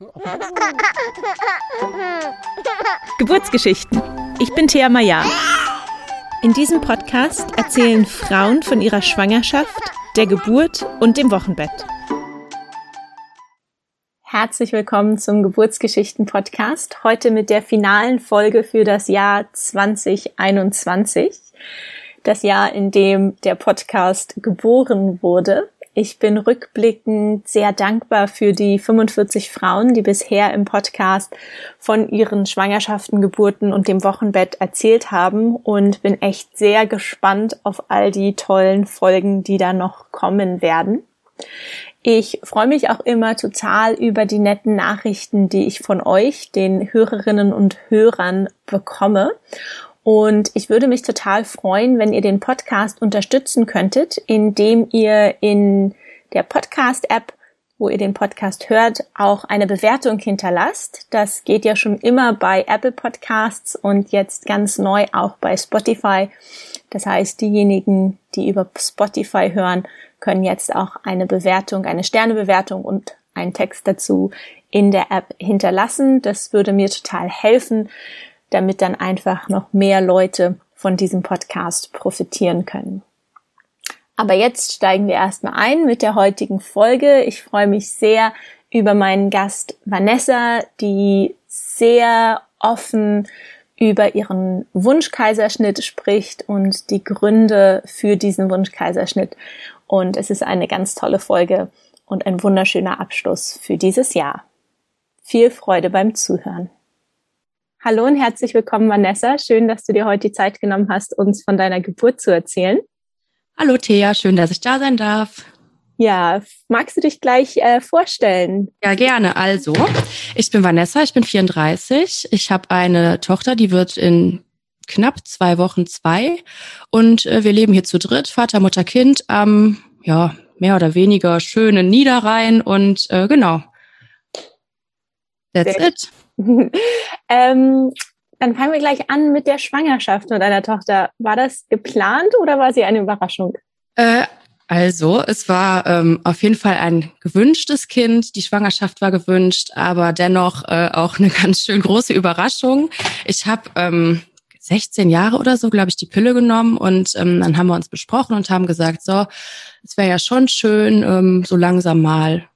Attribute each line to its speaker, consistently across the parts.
Speaker 1: Geburtsgeschichten. Ich bin Thea Maya. In diesem Podcast erzählen Frauen von ihrer Schwangerschaft, der Geburt und dem Wochenbett. Herzlich willkommen zum Geburtsgeschichten-Podcast. Heute mit der finalen Folge für das Jahr 2021. Das Jahr, in dem der Podcast geboren wurde. Ich bin rückblickend sehr dankbar für die 45 Frauen, die bisher im Podcast von ihren Schwangerschaften, Geburten und dem Wochenbett erzählt haben und bin echt sehr gespannt auf all die tollen Folgen, die da noch kommen werden. Ich freue mich auch immer total über die netten Nachrichten, die ich von euch, den Hörerinnen und Hörern, bekomme. Und ich würde mich total freuen, wenn ihr den Podcast unterstützen könntet, indem ihr in der Podcast-App, wo ihr den Podcast hört, auch eine Bewertung hinterlasst. Das geht ja schon immer bei Apple Podcasts und jetzt ganz neu auch bei Spotify. Das heißt, diejenigen, die über Spotify hören, können jetzt auch eine Bewertung, eine Sternebewertung und einen Text dazu in der App hinterlassen. Das würde mir total helfen, damit dann einfach noch mehr Leute von diesem Podcast profitieren können. Aber jetzt steigen wir erstmal ein mit der heutigen Folge. Ich freue mich sehr über meinen Gast Vanessa, die sehr offen über ihren Wunschkaiserschnitt spricht und die Gründe für diesen Wunschkaiserschnitt. Und es ist eine ganz tolle Folge und ein wunderschöner Abschluss für dieses Jahr. Viel Freude beim Zuhören. Hallo und herzlich willkommen, Vanessa. Schön, dass du dir heute die Zeit genommen hast, uns von deiner Geburt zu erzählen.
Speaker 2: Hallo Thea, schön, dass ich da sein darf.
Speaker 1: Ja, magst du dich gleich äh, vorstellen?
Speaker 2: Ja, gerne. Also, ich bin Vanessa, ich bin 34. Ich habe eine Tochter, die wird in knapp zwei Wochen zwei. Und äh, wir leben hier zu dritt, Vater, Mutter, Kind, am, ja, mehr oder weniger schönen Niederrhein. Und äh, genau.
Speaker 1: That's Sehr it. ähm, dann fangen wir gleich an mit der Schwangerschaft mit deiner Tochter. War das geplant oder war sie eine Überraschung?
Speaker 2: Äh, also, es war ähm, auf jeden Fall ein gewünschtes Kind. Die Schwangerschaft war gewünscht, aber dennoch äh, auch eine ganz schön große Überraschung. Ich habe ähm, 16 Jahre oder so, glaube ich, die Pille genommen und ähm, dann haben wir uns besprochen und haben gesagt, so, es wäre ja schon schön, ähm, so langsam mal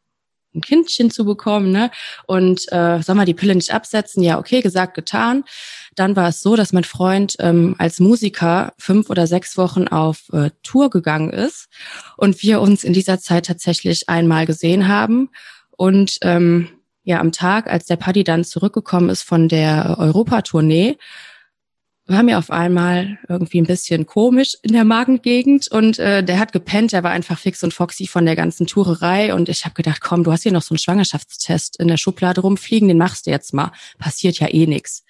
Speaker 2: ein Kindchen zu bekommen, ne? Und äh, soll man die Pille nicht absetzen? Ja, okay, gesagt, getan. Dann war es so, dass mein Freund ähm, als Musiker fünf oder sechs Wochen auf äh, Tour gegangen ist und wir uns in dieser Zeit tatsächlich einmal gesehen haben. Und ähm, ja, am Tag, als der Paddy dann zurückgekommen ist von der Europatournee, war mir auf einmal irgendwie ein bisschen komisch in der Magengegend und äh, der hat gepennt, der war einfach fix und foxy von der ganzen Tourerei und ich habe gedacht, komm, du hast hier noch so einen Schwangerschaftstest in der Schublade rumfliegen, den machst du jetzt mal, passiert ja eh nix.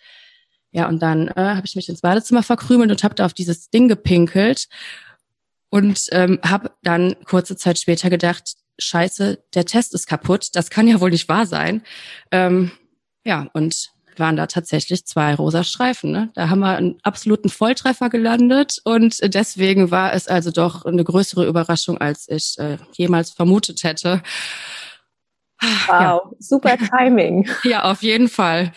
Speaker 2: Ja, und dann äh, habe ich mich ins Badezimmer verkrümelt und habe da auf dieses Ding gepinkelt und ähm, habe dann kurze Zeit später gedacht, scheiße, der Test ist kaputt, das kann ja wohl nicht wahr sein. Ähm, ja, und waren da tatsächlich zwei rosa Streifen. Ne? Da haben wir einen absoluten Volltreffer gelandet und deswegen war es also doch eine größere Überraschung, als ich äh, jemals vermutet hätte.
Speaker 1: Wow, ja. super Timing.
Speaker 2: ja, auf jeden Fall.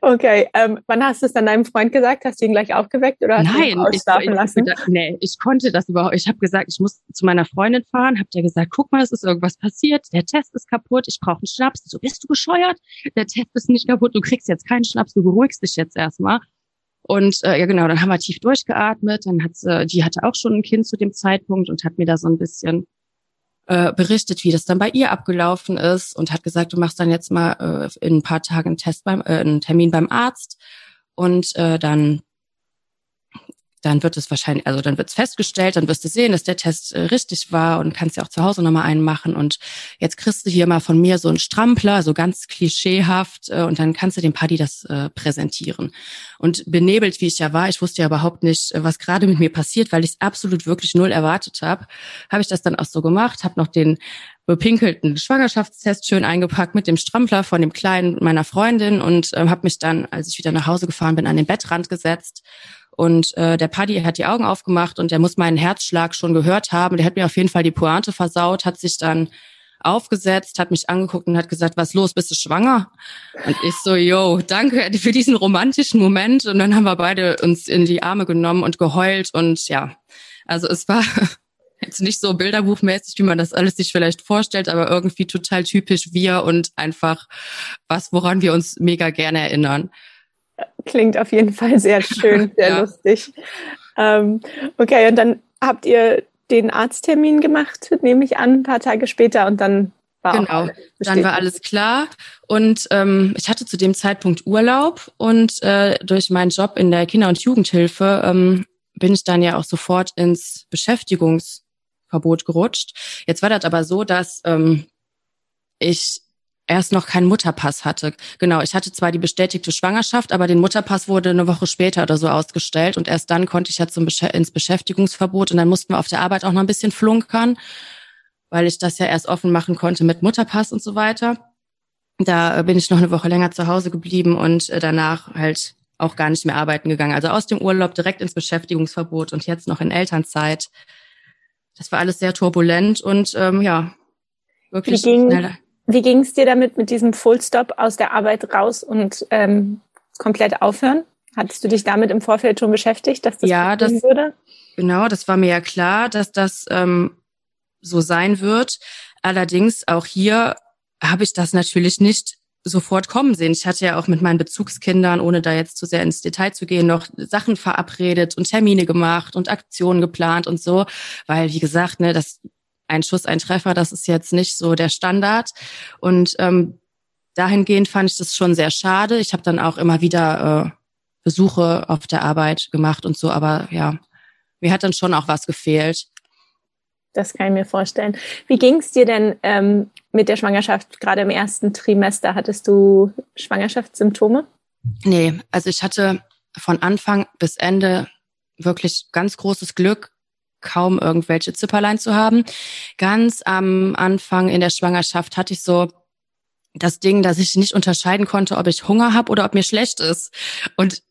Speaker 1: Okay, ähm, wann hast du es dann deinem Freund gesagt? Hast du ihn gleich aufgeweckt oder hast
Speaker 2: Nein,
Speaker 1: du ihn ausschlafen
Speaker 2: ich,
Speaker 1: lassen?
Speaker 2: Ich, nee, ich konnte das überhaupt. Ich habe gesagt, ich muss zu meiner Freundin fahren. Hab der gesagt, guck mal, es ist irgendwas passiert. Der Test ist kaputt. Ich brauche einen Schnaps. So bist du bescheuert? Der Test ist nicht kaputt. Du kriegst jetzt keinen Schnaps. Du beruhigst dich jetzt erstmal. Und äh, ja genau, dann haben wir tief durchgeatmet. Dann hat sie, die hatte auch schon ein Kind zu dem Zeitpunkt und hat mir da so ein bisschen äh, berichtet, wie das dann bei ihr abgelaufen ist und hat gesagt, du machst dann jetzt mal äh, in ein paar Tagen einen Test beim, äh, einen Termin beim Arzt und äh, dann dann wird es wahrscheinlich, also dann wird es festgestellt, dann wirst du sehen, dass der Test äh, richtig war und kannst ja auch zu Hause nochmal einen machen. Und jetzt kriegst du hier mal von mir so einen Strampler, so ganz klischeehaft, äh, und dann kannst du dem Paddy das äh, präsentieren. Und benebelt, wie ich ja war, ich wusste ja überhaupt nicht, was gerade mit mir passiert, weil ich es absolut wirklich null erwartet habe, habe ich das dann auch so gemacht, habe noch den bepinkelten Schwangerschaftstest schön eingepackt mit dem Strampler von dem Kleinen meiner Freundin und äh, habe mich dann, als ich wieder nach Hause gefahren bin, an den Bettrand gesetzt und äh, der Paddy hat die Augen aufgemacht und der muss meinen Herzschlag schon gehört haben. Der hat mir auf jeden Fall die Pointe versaut, hat sich dann aufgesetzt, hat mich angeguckt und hat gesagt, was los, bist du schwanger? Und ich so, yo, danke für diesen romantischen Moment. Und dann haben wir beide uns in die Arme genommen und geheult und ja, also es war jetzt nicht so bilderbuchmäßig, wie man das alles sich vielleicht vorstellt, aber irgendwie total typisch wir und einfach was, woran wir uns mega gerne erinnern.
Speaker 1: Klingt auf jeden Fall sehr schön, sehr ja. lustig. Ähm, okay, und dann habt ihr den Arzttermin gemacht, nehme ich an, ein paar Tage später und dann war
Speaker 2: genau, dann war alles klar und ähm, ich hatte zu dem Zeitpunkt Urlaub und äh, durch meinen Job in der Kinder- und Jugendhilfe ähm, bin ich dann ja auch sofort ins Beschäftigungsverbot gerutscht. Jetzt war das aber so, dass ähm, ich erst noch keinen Mutterpass hatte. Genau, ich hatte zwar die bestätigte Schwangerschaft, aber den Mutterpass wurde eine Woche später oder so ausgestellt und erst dann konnte ich ja zum Besch ins Beschäftigungsverbot und dann mussten wir auf der Arbeit auch noch ein bisschen flunkern, weil ich das ja erst offen machen konnte mit Mutterpass und so weiter. Da äh, bin ich noch eine Woche länger zu Hause geblieben und äh, danach halt auch gar nicht mehr arbeiten gegangen. Also aus dem Urlaub direkt ins Beschäftigungsverbot und jetzt noch in Elternzeit. Das war alles sehr turbulent und ähm, ja, wirklich
Speaker 1: wie ging, schneller. Wie ging es dir damit mit diesem Fullstop aus der Arbeit raus und ähm, komplett aufhören? Hattest du dich damit im Vorfeld schon beschäftigt, dass das
Speaker 2: ja, das, würde? Genau, das war mir ja klar, dass das ähm, so sein wird. Allerdings auch hier habe ich das natürlich nicht sofort kommen sehen. Ich hatte ja auch mit meinen Bezugskindern, ohne da jetzt zu sehr ins Detail zu gehen, noch Sachen verabredet und Termine gemacht und Aktionen geplant und so, weil wie gesagt, ne, das ein Schuss, ein Treffer, das ist jetzt nicht so der Standard. Und ähm, dahingehend fand ich das schon sehr schade. Ich habe dann auch immer wieder äh, Besuche auf der Arbeit gemacht und so, aber ja, mir hat dann schon auch was gefehlt.
Speaker 1: Das kann ich mir vorstellen. Wie ging es dir denn ähm, mit der Schwangerschaft? Gerade im ersten Trimester hattest du Schwangerschaftssymptome?
Speaker 2: Nee, also ich hatte von Anfang bis Ende wirklich ganz großes Glück kaum irgendwelche Zipperlein zu haben. Ganz am Anfang in der Schwangerschaft hatte ich so das Ding, dass ich nicht unterscheiden konnte, ob ich Hunger habe oder ob mir schlecht ist. Und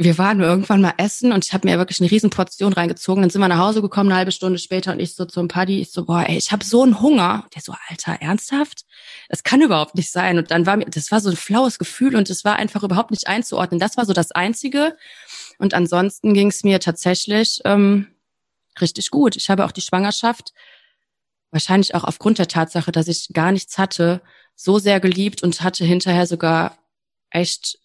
Speaker 2: wir waren irgendwann mal essen und ich habe mir wirklich eine riesen Portion reingezogen. Dann sind wir nach Hause gekommen, eine halbe Stunde später und ich so zum Paddy, ich so, boah, ey, ich habe so einen Hunger. Der so, Alter, ernsthaft? Das kann überhaupt nicht sein. Und dann war mir, das war so ein flaues Gefühl und es war einfach überhaupt nicht einzuordnen. Das war so das Einzige. Und ansonsten ging es mir tatsächlich ähm, richtig gut. Ich habe auch die Schwangerschaft, wahrscheinlich auch aufgrund der Tatsache, dass ich gar nichts hatte, so sehr geliebt und hatte hinterher sogar echt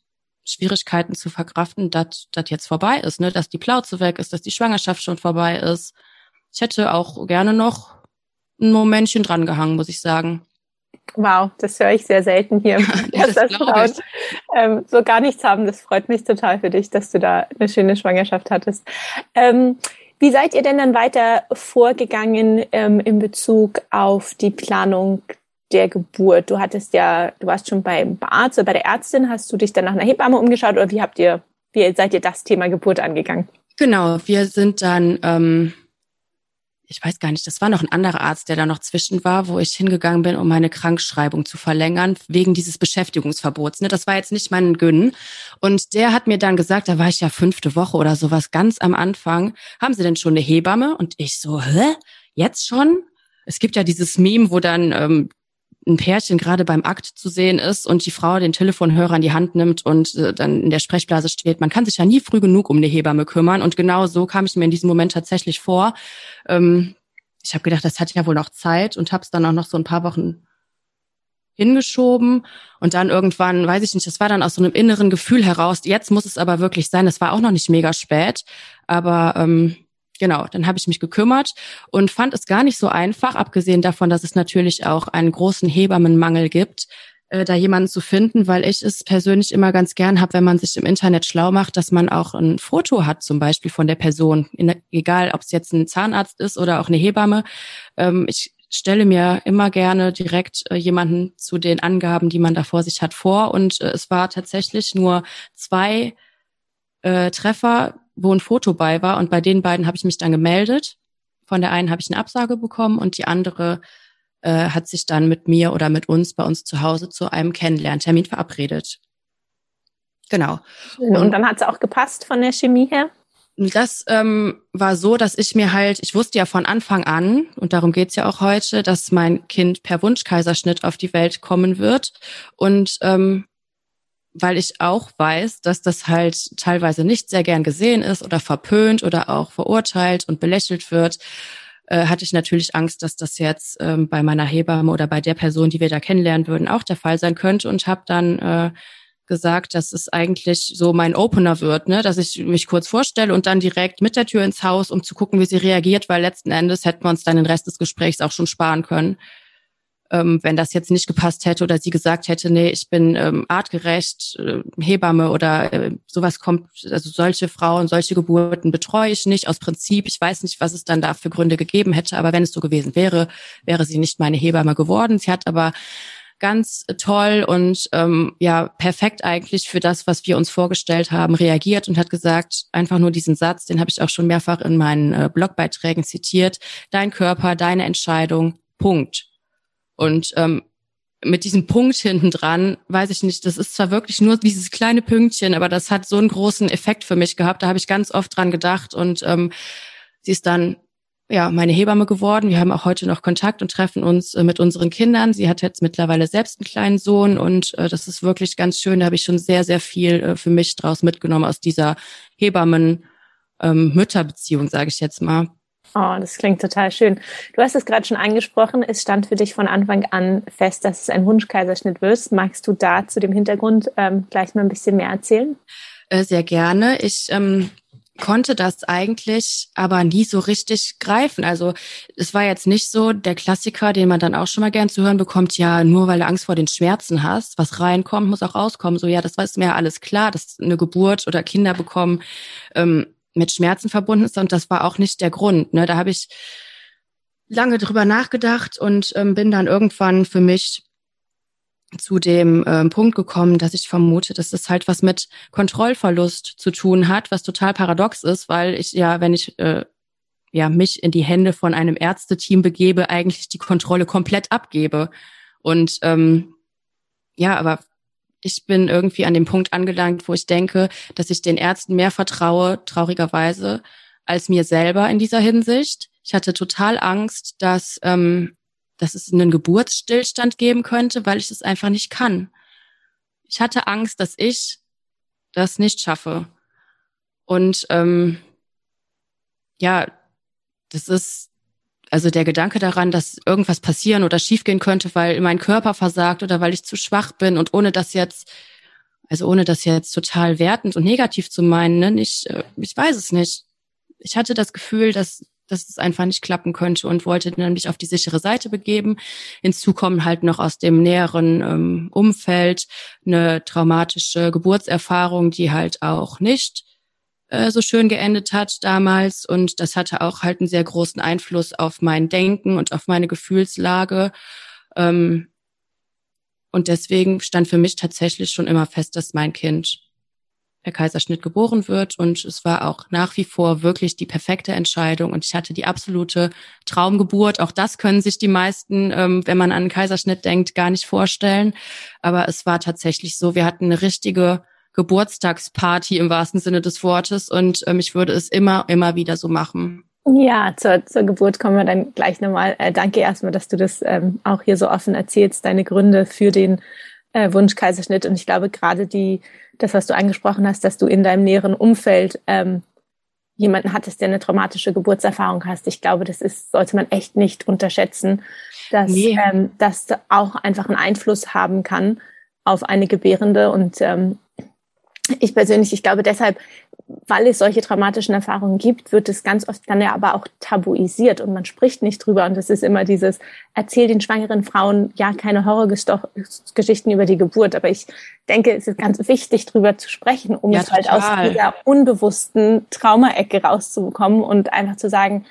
Speaker 2: Schwierigkeiten zu verkraften, dass das jetzt vorbei ist, ne? dass die Plauze weg ist, dass die Schwangerschaft schon vorbei ist. Ich hätte auch gerne noch ein Momentchen dran gehangen, muss ich sagen.
Speaker 1: Wow, das höre ich sehr selten hier. ja, das das ähm, so gar nichts haben, das freut mich total für dich, dass du da eine schöne Schwangerschaft hattest. Ähm, wie seid ihr denn dann weiter vorgegangen ähm, in Bezug auf die Planung der Geburt? Du hattest ja, du warst schon beim Arzt oder bei der Ärztin, hast du dich dann nach einer Hebamme umgeschaut oder wie habt ihr, wie seid ihr das Thema Geburt angegangen?
Speaker 2: Genau, wir sind dann ähm, ich weiß gar nicht, das war noch ein anderer Arzt, der da noch zwischen war, wo ich hingegangen bin, um meine Krankschreibung zu verlängern, wegen dieses Beschäftigungsverbots. Ne? Das war jetzt nicht mein Gönn. Und der hat mir dann gesagt, da war ich ja fünfte Woche oder sowas, ganz am Anfang, haben Sie denn schon eine Hebamme? Und ich so, hä? Jetzt schon? Es gibt ja dieses Meme, wo dann ähm, ein Pärchen gerade beim Akt zu sehen ist und die Frau den Telefonhörer in die Hand nimmt und äh, dann in der Sprechblase steht, man kann sich ja nie früh genug um eine Hebamme kümmern. Und genau so kam ich mir in diesem Moment tatsächlich vor. Ähm, ich habe gedacht, das hat ja wohl noch Zeit und habe es dann auch noch so ein paar Wochen hingeschoben und dann irgendwann, weiß ich nicht, das war dann aus so einem inneren Gefühl heraus, jetzt muss es aber wirklich sein, das war auch noch nicht mega spät, aber ähm, genau, dann habe ich mich gekümmert und fand es gar nicht so einfach, abgesehen davon, dass es natürlich auch einen großen Hebammenmangel gibt, äh, da jemanden zu finden, weil ich es persönlich immer ganz gern habe, wenn man sich im Internet schlau macht, dass man auch ein Foto hat, zum Beispiel von der Person, In, egal ob es jetzt ein Zahnarzt ist oder auch eine Hebamme. Ähm, ich stelle mir immer gerne direkt äh, jemanden zu den Angaben, die man da vor sich hat, vor. Und äh, es war tatsächlich nur zwei äh, Treffer wo ein Foto bei war. Und bei den beiden habe ich mich dann gemeldet. Von der einen habe ich eine Absage bekommen und die andere äh, hat sich dann mit mir oder mit uns bei uns zu Hause zu einem Kennenlerntermin verabredet. Genau.
Speaker 1: Und, und dann hat es auch gepasst von der Chemie her?
Speaker 2: das ähm, war so, dass ich mir halt, ich wusste ja von Anfang an, und darum geht's ja auch heute, dass mein Kind per Wunschkaiserschnitt auf die Welt kommen wird. Und ähm, weil ich auch weiß, dass das halt teilweise nicht sehr gern gesehen ist oder verpönt oder auch verurteilt und belächelt wird, äh, hatte ich natürlich Angst, dass das jetzt ähm, bei meiner Hebamme oder bei der Person, die wir da kennenlernen würden, auch der Fall sein könnte und habe dann äh, gesagt, dass es eigentlich so mein Opener wird, ne? dass ich mich kurz vorstelle und dann direkt mit der Tür ins Haus, um zu gucken, wie sie reagiert, weil letzten Endes hätten wir uns dann den Rest des Gesprächs auch schon sparen können. Ähm, wenn das jetzt nicht gepasst hätte oder sie gesagt hätte, nee, ich bin ähm, artgerecht, äh, Hebamme oder äh, sowas kommt, also solche Frauen, solche Geburten betreue ich nicht aus Prinzip. Ich weiß nicht, was es dann da für Gründe gegeben hätte, aber wenn es so gewesen wäre, wäre sie nicht meine Hebamme geworden. Sie hat aber ganz toll und ähm, ja perfekt eigentlich für das, was wir uns vorgestellt haben, reagiert und hat gesagt, einfach nur diesen Satz, den habe ich auch schon mehrfach in meinen äh, Blogbeiträgen zitiert, dein Körper, deine Entscheidung, Punkt. Und ähm, mit diesem Punkt hinten dran, weiß ich nicht, das ist zwar wirklich nur dieses kleine Pünktchen, aber das hat so einen großen Effekt für mich gehabt. Da habe ich ganz oft dran gedacht und ähm, sie ist dann ja, meine Hebamme geworden. Wir haben auch heute noch Kontakt und treffen uns äh, mit unseren Kindern. Sie hat jetzt mittlerweile selbst einen kleinen Sohn und äh, das ist wirklich ganz schön. Da habe ich schon sehr, sehr viel äh, für mich draus mitgenommen aus dieser Hebammen-Mütterbeziehung, ähm, sage ich jetzt mal.
Speaker 1: Oh, das klingt total schön. Du hast es gerade schon angesprochen. Es stand für dich von Anfang an fest, dass es ein Wunschkaiserschnitt wird. Magst du da zu dem Hintergrund ähm, gleich mal ein bisschen mehr erzählen?
Speaker 2: Äh, sehr gerne. Ich ähm, konnte das eigentlich aber nie so richtig greifen. Also es war jetzt nicht so der Klassiker, den man dann auch schon mal gern zu hören bekommt, ja, nur weil du Angst vor den Schmerzen hast, was reinkommt, muss auch rauskommen. So, ja, das war mir alles klar, dass eine Geburt oder Kinder bekommen ähm, mit Schmerzen verbunden ist und das war auch nicht der Grund. Ne? Da habe ich lange drüber nachgedacht und ähm, bin dann irgendwann für mich zu dem äh, Punkt gekommen, dass ich vermute, dass das halt was mit Kontrollverlust zu tun hat, was total paradox ist, weil ich ja, wenn ich äh, ja mich in die Hände von einem Ärzteteam begebe, eigentlich die Kontrolle komplett abgebe. Und ähm, ja, aber ich bin irgendwie an dem Punkt angelangt, wo ich denke, dass ich den Ärzten mehr vertraue, traurigerweise, als mir selber in dieser Hinsicht. Ich hatte total Angst, dass ähm, dass es einen Geburtsstillstand geben könnte, weil ich es einfach nicht kann. Ich hatte Angst, dass ich das nicht schaffe. Und ähm, ja, das ist also der Gedanke daran, dass irgendwas passieren oder schiefgehen könnte, weil mein Körper versagt oder weil ich zu schwach bin und ohne das jetzt, also ohne das jetzt total wertend und negativ zu meinen, ne, ich, äh, ich weiß es nicht. Ich hatte das Gefühl, dass dass es einfach nicht klappen könnte und wollte dann mich auf die sichere Seite begeben. Hinzu kommen halt noch aus dem näheren ähm, Umfeld eine traumatische Geburtserfahrung, die halt auch nicht äh, so schön geendet hat damals. Und das hatte auch halt einen sehr großen Einfluss auf mein Denken und auf meine Gefühlslage. Ähm, und deswegen stand für mich tatsächlich schon immer fest, dass mein Kind per Kaiserschnitt geboren wird. Und es war auch nach wie vor wirklich die perfekte Entscheidung. Und ich hatte die absolute Traumgeburt. Auch das können sich die meisten, ähm, wenn man an einen Kaiserschnitt denkt, gar nicht vorstellen. Aber es war tatsächlich so, wir hatten eine richtige Geburtstagsparty im wahrsten Sinne des Wortes. Und ähm, ich würde es immer, immer wieder so machen.
Speaker 1: Ja, zur, zur Geburt kommen wir dann gleich nochmal. Äh, danke erstmal, dass du das ähm, auch hier so offen erzählst, deine Gründe für den äh, Wunschkaiserschnitt. Und ich glaube, gerade die das, was du angesprochen hast, dass du in deinem näheren Umfeld ähm, jemanden hattest, der eine traumatische Geburtserfahrung hast. Ich glaube, das ist, sollte man echt nicht unterschätzen, dass nee. ähm, das auch einfach einen Einfluss haben kann auf eine Gebärende. Und ähm, ich persönlich, ich glaube deshalb, weil es solche traumatischen Erfahrungen gibt, wird es ganz oft dann ja aber auch tabuisiert und man spricht nicht drüber. Und das ist immer dieses, erzähl den schwangeren Frauen ja keine Horrorgeschichten über die Geburt. Aber ich denke, es ist ganz wichtig, drüber zu sprechen, um ja, es halt aus dieser unbewussten Traumaecke rauszubekommen und einfach zu sagen,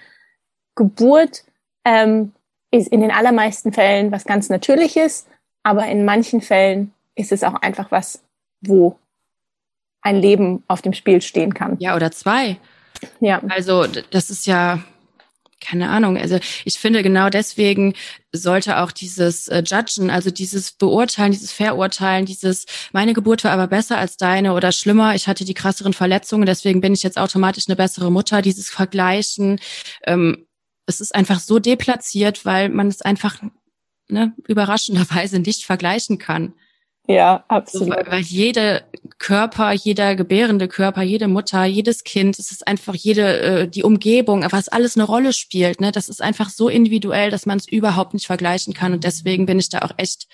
Speaker 1: Geburt ähm, ist in den allermeisten Fällen was ganz Natürliches, aber in manchen Fällen ist es auch einfach was, wo ein Leben auf dem Spiel stehen kann.
Speaker 2: Ja, oder zwei. Ja. Also das ist ja keine Ahnung. Also ich finde genau deswegen sollte auch dieses äh, Judgen, also dieses Beurteilen, dieses Verurteilen, dieses meine Geburt war aber besser als deine oder schlimmer, ich hatte die krasseren Verletzungen, deswegen bin ich jetzt automatisch eine bessere Mutter, dieses Vergleichen, ähm, es ist einfach so deplatziert, weil man es einfach ne, überraschenderweise nicht vergleichen kann.
Speaker 1: Ja, absolut.
Speaker 2: So, weil jede Körper, jeder gebärende Körper, jede Mutter, jedes Kind, es ist einfach jede äh, die Umgebung, was alles eine Rolle spielt. Ne, das ist einfach so individuell, dass man es überhaupt nicht vergleichen kann. Und deswegen bin ich da auch echt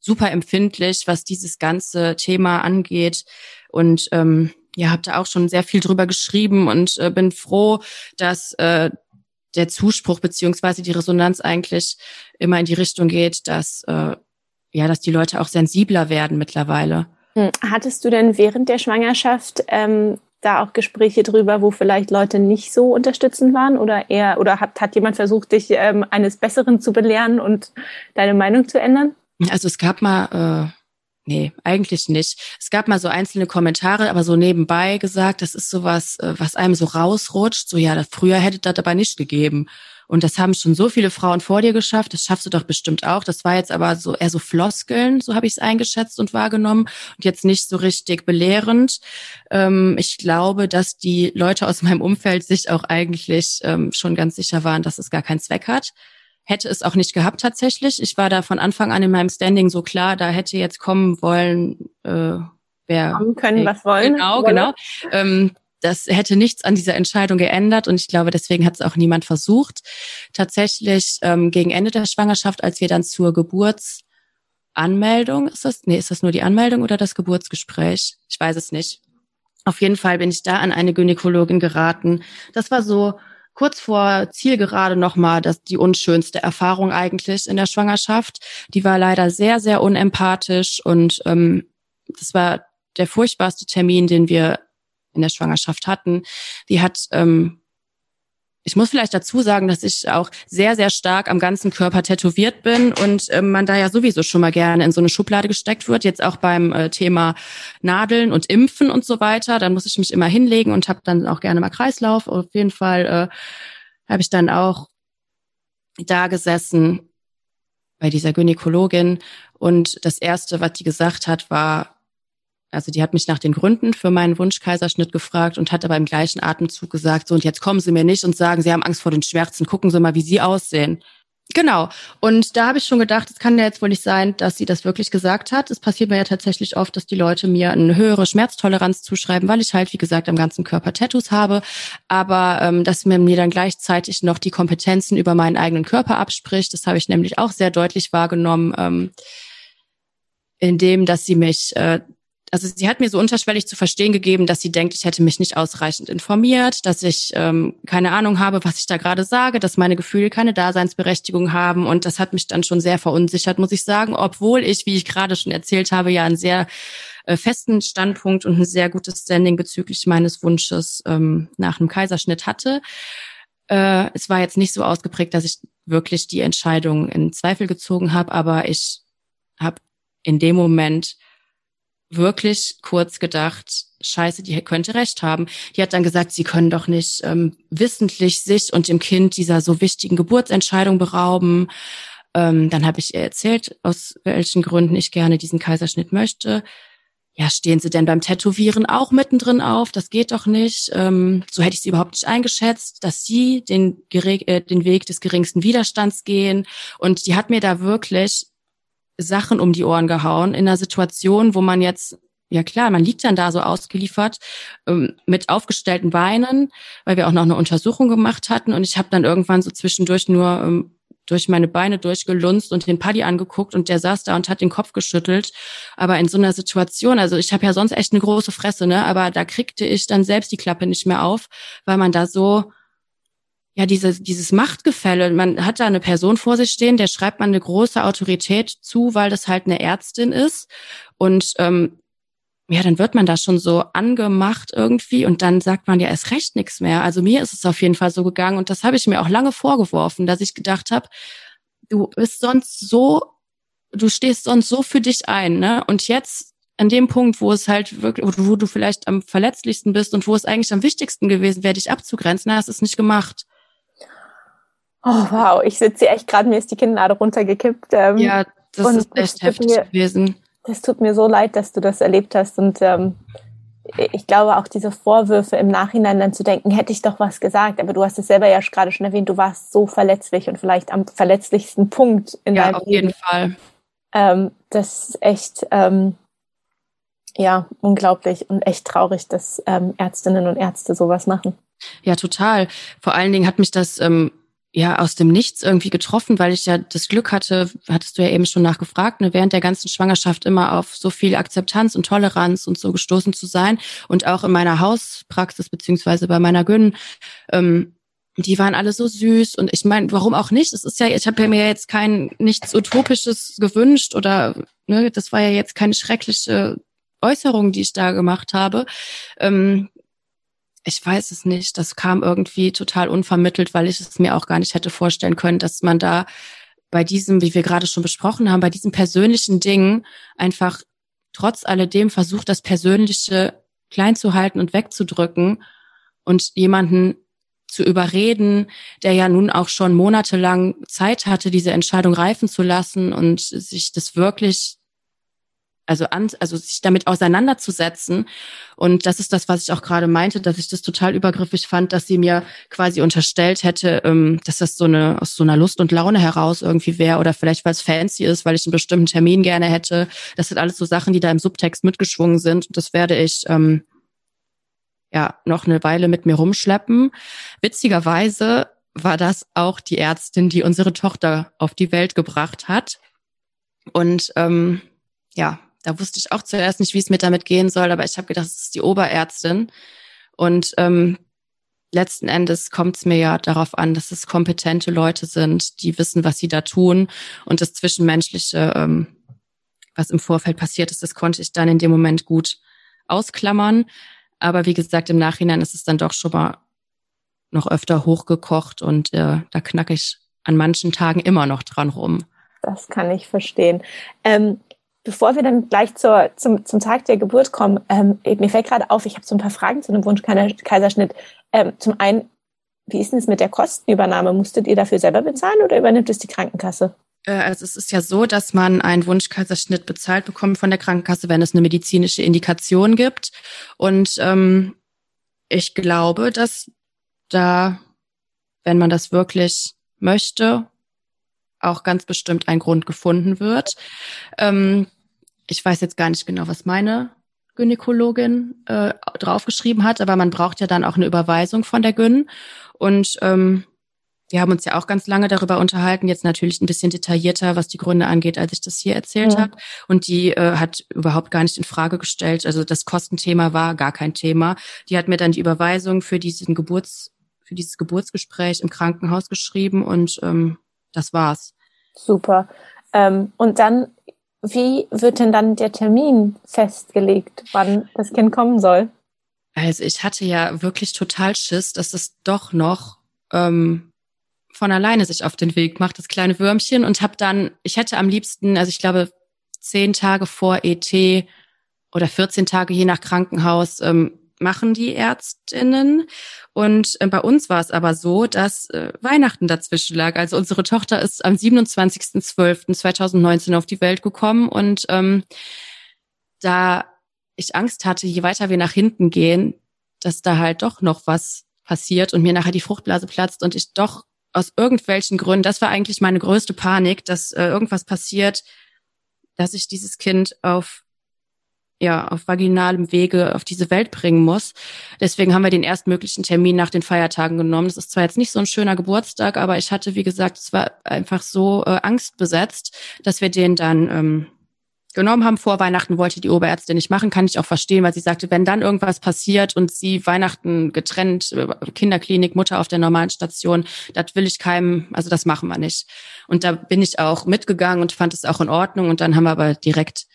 Speaker 2: super empfindlich, was dieses ganze Thema angeht. Und ähm, ja, habe da auch schon sehr viel drüber geschrieben und äh, bin froh, dass äh, der Zuspruch beziehungsweise die Resonanz eigentlich immer in die Richtung geht, dass äh, ja, dass die Leute auch sensibler werden mittlerweile.
Speaker 1: Hm. Hattest du denn während der Schwangerschaft ähm, da auch Gespräche drüber, wo vielleicht Leute nicht so unterstützend waren oder eher oder hat, hat jemand versucht, dich ähm, eines Besseren zu belehren und deine Meinung zu ändern?
Speaker 2: Also es gab mal, äh, nee, eigentlich nicht. Es gab mal so einzelne Kommentare, aber so nebenbei gesagt, das ist sowas, äh, was einem so rausrutscht. So ja, das, früher hätte das aber nicht gegeben. Und das haben schon so viele Frauen vor dir geschafft. Das schaffst du doch bestimmt auch. Das war jetzt aber so eher so Floskeln, so habe ich es eingeschätzt und wahrgenommen und jetzt nicht so richtig belehrend. Ähm, ich glaube, dass die Leute aus meinem Umfeld sich auch eigentlich ähm, schon ganz sicher waren, dass es gar keinen Zweck hat hätte es auch nicht gehabt tatsächlich. Ich war da von Anfang an in meinem Standing so klar, da hätte jetzt kommen wollen, äh, wer
Speaker 1: kommen können, was wollen.
Speaker 2: Genau, genau. Ähm, das hätte nichts an dieser Entscheidung geändert und ich glaube, deswegen hat es auch niemand versucht. Tatsächlich ähm, gegen Ende der Schwangerschaft, als wir dann zur Geburtsanmeldung, ist das, nee, ist das nur die Anmeldung oder das Geburtsgespräch? Ich weiß es nicht. Auf jeden Fall bin ich da an eine Gynäkologin geraten. Das war so kurz vor Zielgerade nochmal das, die unschönste Erfahrung eigentlich in der Schwangerschaft. Die war leider sehr, sehr unempathisch und ähm, das war der furchtbarste Termin, den wir in der Schwangerschaft hatten, die hat ähm, ich muss vielleicht dazu sagen, dass ich auch sehr, sehr stark am ganzen Körper tätowiert bin und ähm, man da ja sowieso schon mal gerne in so eine Schublade gesteckt wird. Jetzt auch beim äh, Thema Nadeln und Impfen und so weiter. Dann muss ich mich immer hinlegen und habe dann auch gerne mal Kreislauf. Auf jeden Fall äh, habe ich dann auch da gesessen bei dieser Gynäkologin und das erste, was die gesagt hat, war, also die hat mich nach den Gründen für meinen Wunschkaiserschnitt gefragt und hat aber im gleichen Atemzug gesagt, so und jetzt kommen Sie mir nicht und sagen, Sie haben Angst vor den Schmerzen, gucken Sie mal, wie Sie aussehen. Genau. Und da habe ich schon gedacht, es kann ja jetzt wohl nicht sein, dass sie das wirklich gesagt hat. Es passiert mir ja tatsächlich oft, dass die Leute mir eine höhere Schmerztoleranz zuschreiben, weil ich halt, wie gesagt, am ganzen Körper Tattoos habe. Aber ähm, dass man mir dann gleichzeitig noch die Kompetenzen über meinen eigenen Körper abspricht, das habe ich nämlich auch sehr deutlich wahrgenommen, ähm, indem dass sie mich äh, also sie hat mir so unterschwellig zu verstehen gegeben, dass sie denkt, ich hätte mich nicht ausreichend informiert, dass ich ähm, keine Ahnung habe, was ich da gerade sage, dass meine Gefühle keine Daseinsberechtigung haben. Und das hat mich dann schon sehr verunsichert, muss ich sagen, obwohl ich, wie ich gerade schon erzählt habe, ja einen sehr äh, festen Standpunkt und ein sehr gutes Standing bezüglich meines Wunsches ähm, nach einem Kaiserschnitt hatte. Äh, es war jetzt nicht so ausgeprägt, dass ich wirklich die Entscheidung in Zweifel gezogen habe, aber ich habe in dem Moment wirklich kurz gedacht, scheiße, die könnte recht haben. Die hat dann gesagt, sie können doch nicht ähm, wissentlich sich und dem Kind dieser so wichtigen Geburtsentscheidung berauben. Ähm, dann habe ich ihr erzählt, aus welchen Gründen ich gerne diesen Kaiserschnitt möchte. Ja, stehen Sie denn beim Tätowieren auch mittendrin auf? Das geht doch nicht. Ähm, so hätte ich sie überhaupt nicht eingeschätzt, dass Sie den, äh, den Weg des geringsten Widerstands gehen. Und die hat mir da wirklich Sachen um die Ohren gehauen in einer Situation, wo man jetzt ja klar, man liegt dann da so ausgeliefert ähm, mit aufgestellten Beinen, weil wir auch noch eine Untersuchung gemacht hatten und ich habe dann irgendwann so zwischendurch nur ähm, durch meine Beine durchgelunzt und den Paddy angeguckt und der saß da und hat den Kopf geschüttelt. Aber in so einer Situation, also ich habe ja sonst echt eine große Fresse, ne? Aber da kriegte ich dann selbst die Klappe nicht mehr auf, weil man da so ja, diese, dieses Machtgefälle. Man hat da eine Person vor sich stehen, der schreibt man eine große Autorität zu, weil das halt eine Ärztin ist. Und ähm, ja, dann wird man da schon so angemacht irgendwie und dann sagt man ja erst recht nichts mehr. Also mir ist es auf jeden Fall so gegangen und das habe ich mir auch lange vorgeworfen, dass ich gedacht habe, du bist sonst so, du stehst sonst so für dich ein, ne? Und jetzt an dem Punkt, wo es halt wirklich, wo du vielleicht am verletzlichsten bist und wo es eigentlich am wichtigsten gewesen wäre, dich abzugrenzen, hast es nicht gemacht.
Speaker 1: Oh wow, ich sitze hier echt gerade, mir ist die Kinnlade runtergekippt.
Speaker 2: Ähm, ja, das ist echt heftig mir, gewesen.
Speaker 1: Das tut mir so leid, dass du das erlebt hast und ähm, ich glaube auch diese Vorwürfe im Nachhinein dann zu denken, hätte ich doch was gesagt, aber du hast es selber ja gerade schon erwähnt, du warst so verletzlich und vielleicht am verletzlichsten Punkt in
Speaker 2: ja,
Speaker 1: deinem
Speaker 2: auf Leben. jeden Fall.
Speaker 1: Ähm, das ist echt, ähm, ja, unglaublich und echt traurig, dass ähm, Ärztinnen und Ärzte sowas machen.
Speaker 2: Ja, total. Vor allen Dingen hat mich das ähm, ja aus dem Nichts irgendwie getroffen, weil ich ja das Glück hatte, hattest du ja eben schon nachgefragt, ne, während der ganzen Schwangerschaft immer auf so viel Akzeptanz und Toleranz und so gestoßen zu sein und auch in meiner Hauspraxis beziehungsweise bei meiner Gyn, ähm, die waren alle so süß und ich meine, warum auch nicht? Es ist ja, ich habe ja mir jetzt kein nichts Utopisches gewünscht oder ne, das war ja jetzt keine schreckliche Äußerung, die ich da gemacht habe. Ähm, ich weiß es nicht. Das kam irgendwie total unvermittelt, weil ich es mir auch gar nicht hätte vorstellen können, dass man da bei diesem, wie wir gerade schon besprochen haben, bei diesen persönlichen Dingen einfach trotz alledem versucht, das Persönliche klein zu halten und wegzudrücken und jemanden zu überreden, der ja nun auch schon monatelang Zeit hatte, diese Entscheidung reifen zu lassen und sich das wirklich also an, also sich damit auseinanderzusetzen. Und das ist das, was ich auch gerade meinte, dass ich das total übergriffig fand, dass sie mir quasi unterstellt hätte, ähm, dass das so eine aus so einer Lust und Laune heraus irgendwie wäre oder vielleicht weil es fancy ist, weil ich einen bestimmten Termin gerne hätte. Das sind alles so Sachen, die da im Subtext mitgeschwungen sind. Und das werde ich ähm, ja noch eine Weile mit mir rumschleppen. Witzigerweise war das auch die Ärztin, die unsere Tochter auf die Welt gebracht hat. Und ähm, ja, da wusste ich auch zuerst nicht, wie es mir damit gehen soll, aber ich habe gedacht, es ist die Oberärztin. Und ähm, letzten Endes kommt es mir ja darauf an, dass es kompetente Leute sind, die wissen, was sie da tun. Und das Zwischenmenschliche, ähm, was im Vorfeld passiert ist, das konnte ich dann in dem Moment gut ausklammern. Aber wie gesagt, im Nachhinein ist es dann doch schon mal noch öfter hochgekocht und äh, da knacke ich an manchen Tagen immer noch dran rum.
Speaker 1: Das kann ich verstehen. Ähm, Bevor wir dann gleich zur, zum, zum Tag der Geburt kommen, ähm, mir fällt gerade auf, ich habe so ein paar Fragen zu einem Wunschkaiserschnitt. Ähm, zum einen, wie ist denn es mit der Kostenübernahme? Musstet ihr dafür selber bezahlen oder übernimmt es die Krankenkasse?
Speaker 2: Äh, also es ist ja so, dass man einen Wunschkaiserschnitt bezahlt bekommt von der Krankenkasse, wenn es eine medizinische Indikation gibt. Und ähm, ich glaube, dass da, wenn man das wirklich möchte, auch ganz bestimmt ein Grund gefunden wird. Ähm, ich weiß jetzt gar nicht genau, was meine Gynäkologin äh, draufgeschrieben hat, aber man braucht ja dann auch eine Überweisung von der Gyn. Und ähm, wir haben uns ja auch ganz lange darüber unterhalten, jetzt natürlich ein bisschen detaillierter, was die Gründe angeht, als ich das hier erzählt ja. habe. Und die äh, hat überhaupt gar nicht in Frage gestellt. Also das Kostenthema war gar kein Thema. Die hat mir dann die Überweisung für diesen Geburts, für dieses Geburtsgespräch im Krankenhaus geschrieben und ähm, das war's.
Speaker 1: Super. Ähm, und dann wie wird denn dann der Termin festgelegt, wann das Kind kommen soll?
Speaker 2: Also ich hatte ja wirklich total Schiss, dass es doch noch ähm, von alleine sich auf den Weg macht, das kleine Würmchen. Und habe dann, ich hätte am liebsten, also ich glaube, zehn Tage vor ET oder 14 Tage je nach Krankenhaus ähm, machen die Ärztinnen. Und äh, bei uns war es aber so, dass äh, Weihnachten dazwischen lag. Also unsere Tochter ist am 27.12.2019 auf die Welt gekommen und ähm, da ich Angst hatte, je weiter wir nach hinten gehen, dass da halt doch noch was passiert und mir nachher die Fruchtblase platzt und ich doch aus irgendwelchen Gründen, das war eigentlich meine größte Panik, dass äh, irgendwas passiert, dass ich dieses Kind auf ja, auf vaginalem Wege auf diese Welt bringen muss. Deswegen haben wir den erstmöglichen Termin nach den Feiertagen genommen. Das ist zwar jetzt nicht so ein schöner Geburtstag, aber ich hatte, wie gesagt, es war einfach so äh, angstbesetzt, dass wir den dann ähm, genommen haben. Vor Weihnachten wollte die Oberärztin nicht machen, kann ich auch verstehen, weil sie sagte, wenn dann irgendwas passiert und sie Weihnachten getrennt, äh, Kinderklinik, Mutter auf der normalen Station, das will ich keinem, also das machen wir nicht. Und da bin ich auch mitgegangen und fand es auch in Ordnung. Und dann haben wir aber direkt